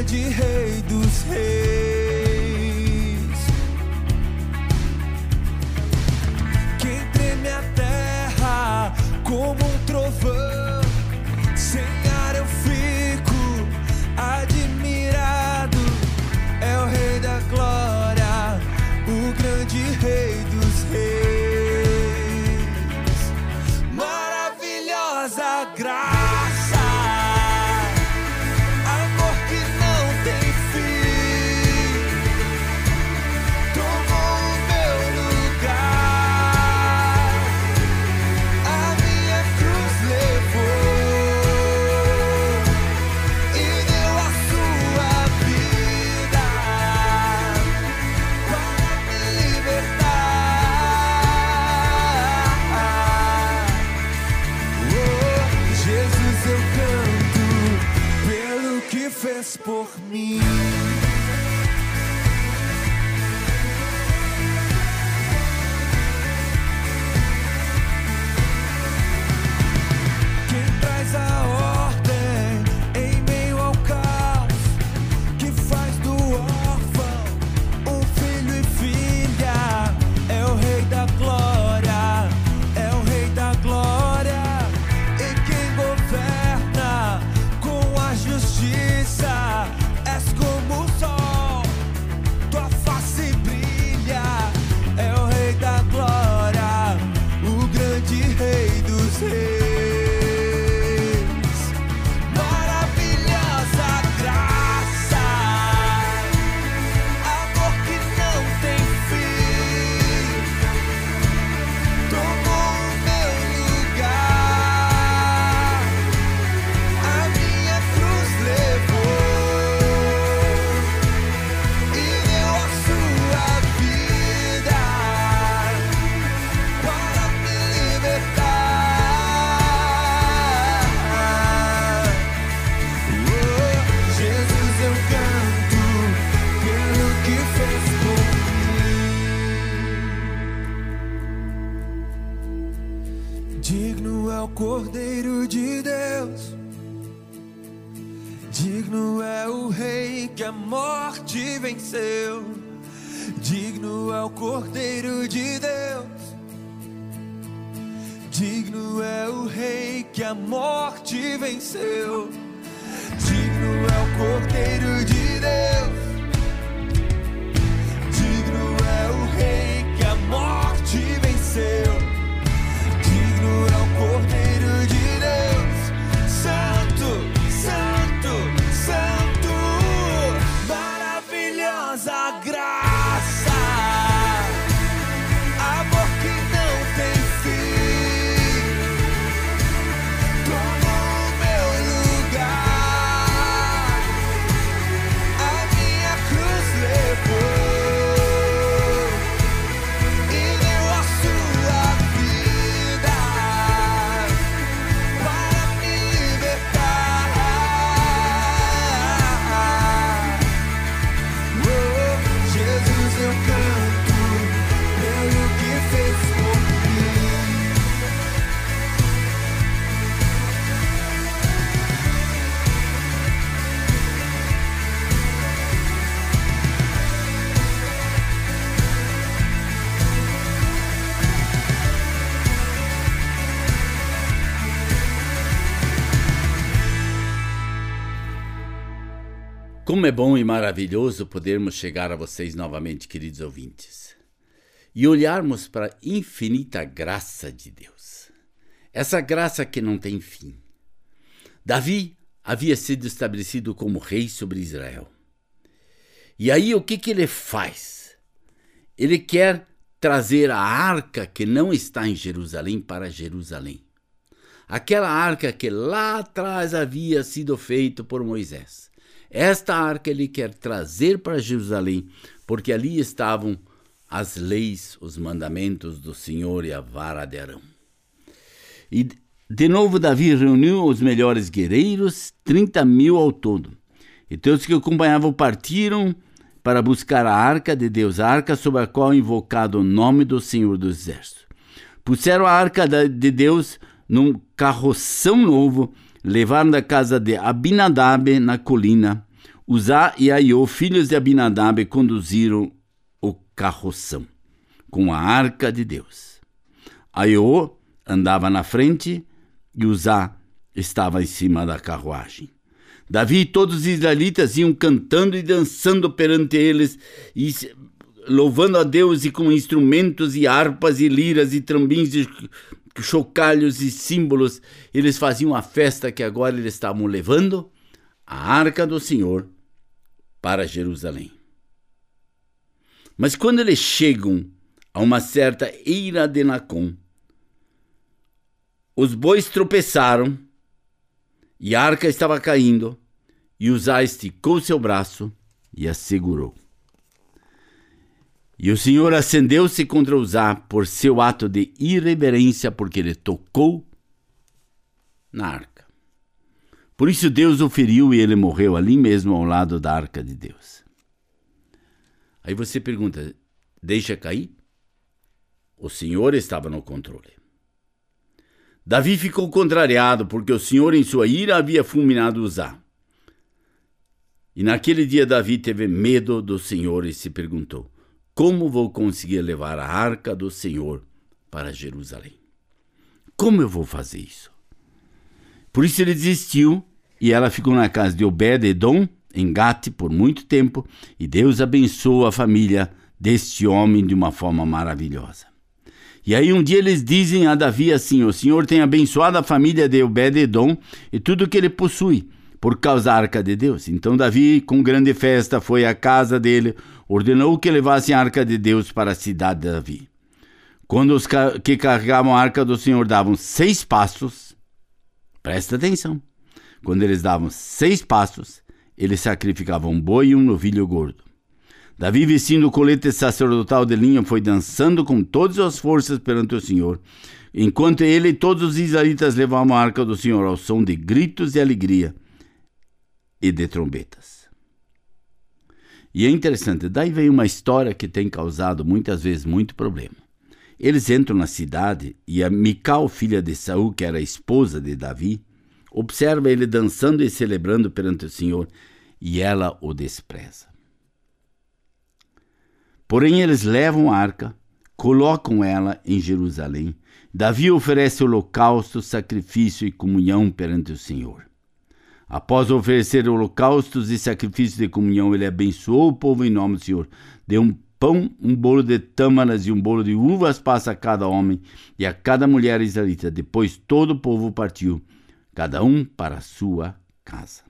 grande Rei dos Reis. fez por mim. te venceu. Digno é o Cordeiro de Deus. Digno é o Rei que a morte venceu. Digno é o Cordeiro de Deus. consagrado. Como é bom e maravilhoso podermos chegar a vocês novamente, queridos ouvintes. e olharmos para a infinita graça de Deus. Essa graça que não tem fim. Davi havia sido estabelecido como rei sobre Israel. E aí o que, que ele faz? Ele quer trazer a arca que não está em Jerusalém para Jerusalém. Aquela arca que lá atrás havia sido feita por Moisés. Esta arca ele quer trazer para Jerusalém, porque ali estavam as leis, os mandamentos do Senhor e a vara de Arão. E de novo Davi reuniu os melhores guerreiros, 30 mil ao todo. E todos que acompanhavam partiram para buscar a arca de Deus, a arca sobre a qual é invocado o nome do Senhor dos Exércitos. Puseram a arca de Deus num carroção novo, levaram da casa de Abinadab na colina. Uzá e Aiô, filhos de Abinadab, conduziram o carroção com a arca de Deus. Aiô andava na frente e Uzá estava em cima da carruagem. Davi e todos os israelitas iam cantando e dançando perante eles, e louvando a Deus e com instrumentos e harpas e liras e trambins chocalhos e símbolos, eles faziam a festa que agora eles estavam levando a arca do Senhor para Jerusalém. Mas quando eles chegam a uma certa eira de Nacon, os bois tropeçaram e a arca estava caindo, e Uzá esticou seu braço e a segurou. E o Senhor acendeu-se contra Uzá por seu ato de irreverência, porque ele tocou na arca. Por isso Deus o feriu e ele morreu ali mesmo ao lado da arca de Deus. Aí você pergunta: deixa cair? O Senhor estava no controle. Davi ficou contrariado, porque o Senhor, em sua ira, havia fulminado Uzá. E naquele dia Davi teve medo do Senhor e se perguntou: Como vou conseguir levar a arca do Senhor para Jerusalém? Como eu vou fazer isso? Por isso ele desistiu e ela ficou na casa de Obed-Edom, em Gate, por muito tempo, e Deus abençoou a família deste homem de uma forma maravilhosa. E aí um dia eles dizem a Davi assim: O Senhor tem abençoado a família de Obed-Edom e tudo que ele possui, por causa da arca de Deus. Então Davi, com grande festa, foi à casa dele, ordenou que levassem a arca de Deus para a cidade de Davi. Quando os que carregavam a arca do Senhor davam seis passos, presta atenção, quando eles davam seis passos, eles sacrificavam um boi e um novilho gordo. Davi, vestindo o colete sacerdotal de linha, foi dançando com todas as forças perante o Senhor, enquanto ele e todos os israelitas levavam a arca do Senhor ao som de gritos de alegria e de trombetas. E é interessante, daí vem uma história que tem causado muitas vezes muito problema. Eles entram na cidade e a Mical, filha de Saul, que era a esposa de Davi, observa ele dançando e celebrando perante o Senhor, e ela o despreza. Porém, eles levam a arca, colocam ela em Jerusalém. Davi oferece holocausto, sacrifício e comunhão perante o Senhor. Após oferecer holocaustos e sacrifícios de comunhão, ele abençoou o povo em nome do Senhor. Deu um pão, um bolo de tâmaras e um bolo de uvas passa a cada homem e a cada mulher israelita. Depois todo o povo partiu, cada um para a sua casa.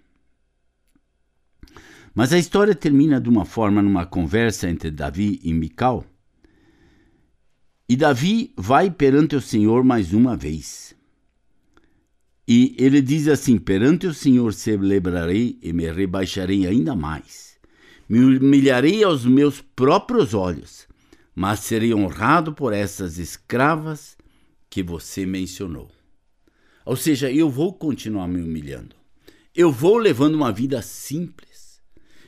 Mas a história termina de uma forma numa conversa entre Davi e Mical. E Davi vai perante o Senhor mais uma vez. E ele diz assim: Perante o Senhor celebrarei e me rebaixarei ainda mais. Me humilharei aos meus próprios olhos, mas serei honrado por essas escravas que você mencionou. Ou seja, eu vou continuar me humilhando. Eu vou levando uma vida simples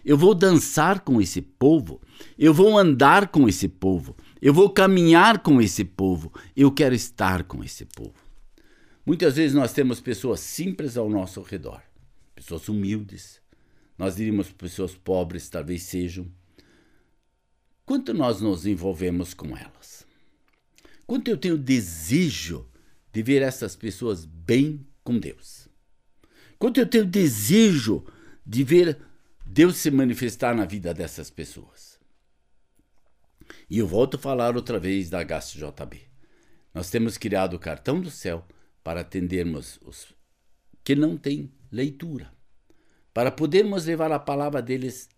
eu vou dançar com esse povo, eu vou andar com esse povo, eu vou caminhar com esse povo, eu quero estar com esse povo. Muitas vezes nós temos pessoas simples ao nosso redor, pessoas humildes, nós diríamos pessoas pobres, talvez sejam. Quanto nós nos envolvemos com elas? Quanto eu tenho desejo de ver essas pessoas bem com Deus? Quanto eu tenho desejo de ver Deus se manifestar na vida dessas pessoas. E eu volto a falar outra vez da HCJB. Nós temos criado o cartão do céu para atendermos os que não têm leitura, para podermos levar a palavra deles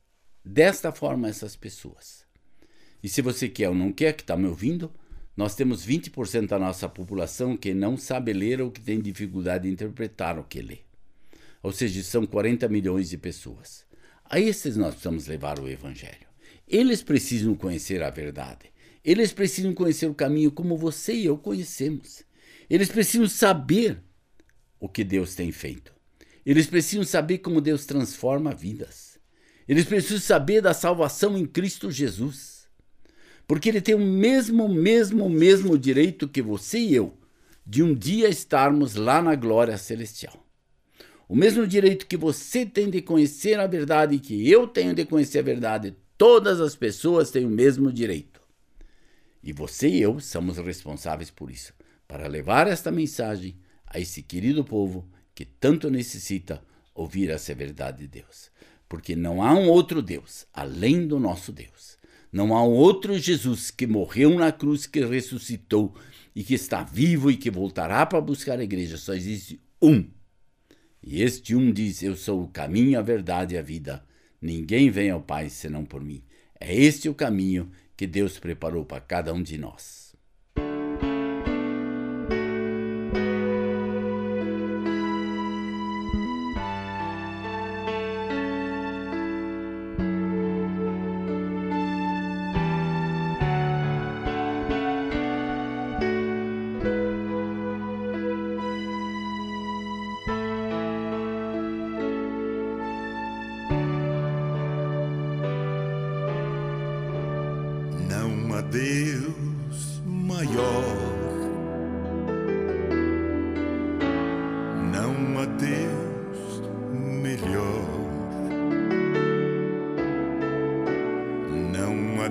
desta forma a essas pessoas. E se você quer ou não quer, que está me ouvindo, nós temos 20% da nossa população que não sabe ler ou que tem dificuldade de interpretar o que lê. Ou seja, são 40 milhões de pessoas. A esses nós precisamos levar o Evangelho. Eles precisam conhecer a verdade. Eles precisam conhecer o caminho como você e eu conhecemos. Eles precisam saber o que Deus tem feito. Eles precisam saber como Deus transforma vidas. Eles precisam saber da salvação em Cristo Jesus. Porque ele tem o mesmo, mesmo, mesmo direito que você e eu de um dia estarmos lá na glória celestial. O mesmo direito que você tem de conhecer a verdade e que eu tenho de conhecer a verdade, todas as pessoas têm o mesmo direito. E você e eu somos responsáveis por isso, para levar esta mensagem a esse querido povo que tanto necessita ouvir essa verdade de Deus. Porque não há um outro Deus além do nosso Deus. Não há um outro Jesus que morreu na cruz, que ressuscitou e que está vivo e que voltará para buscar a igreja. Só existe um. E este um diz: Eu sou o caminho, a verdade e a vida. Ninguém vem ao Pai senão por mim. É este o caminho que Deus preparou para cada um de nós. Melhor. Não há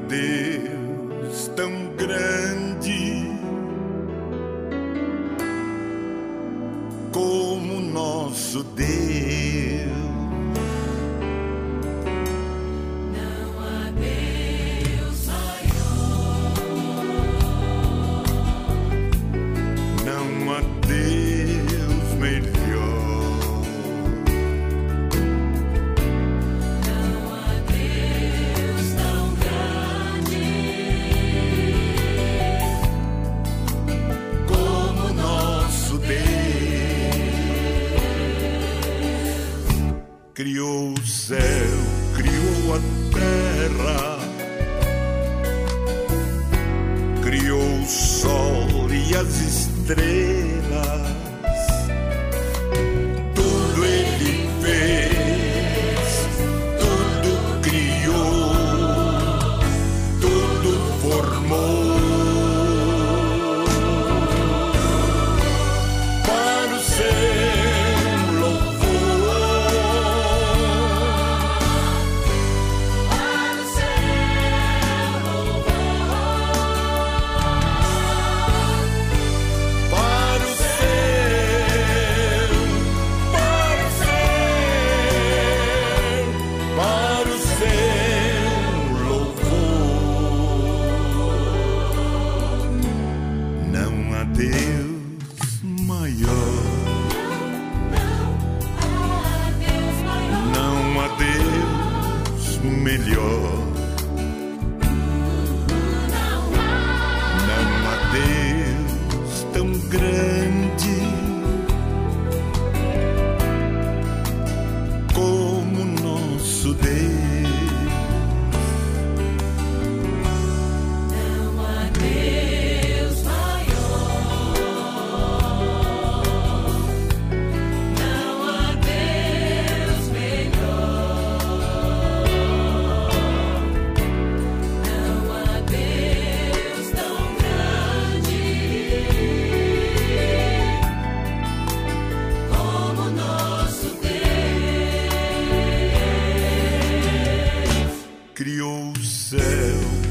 criou o céu,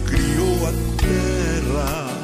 criou a terra.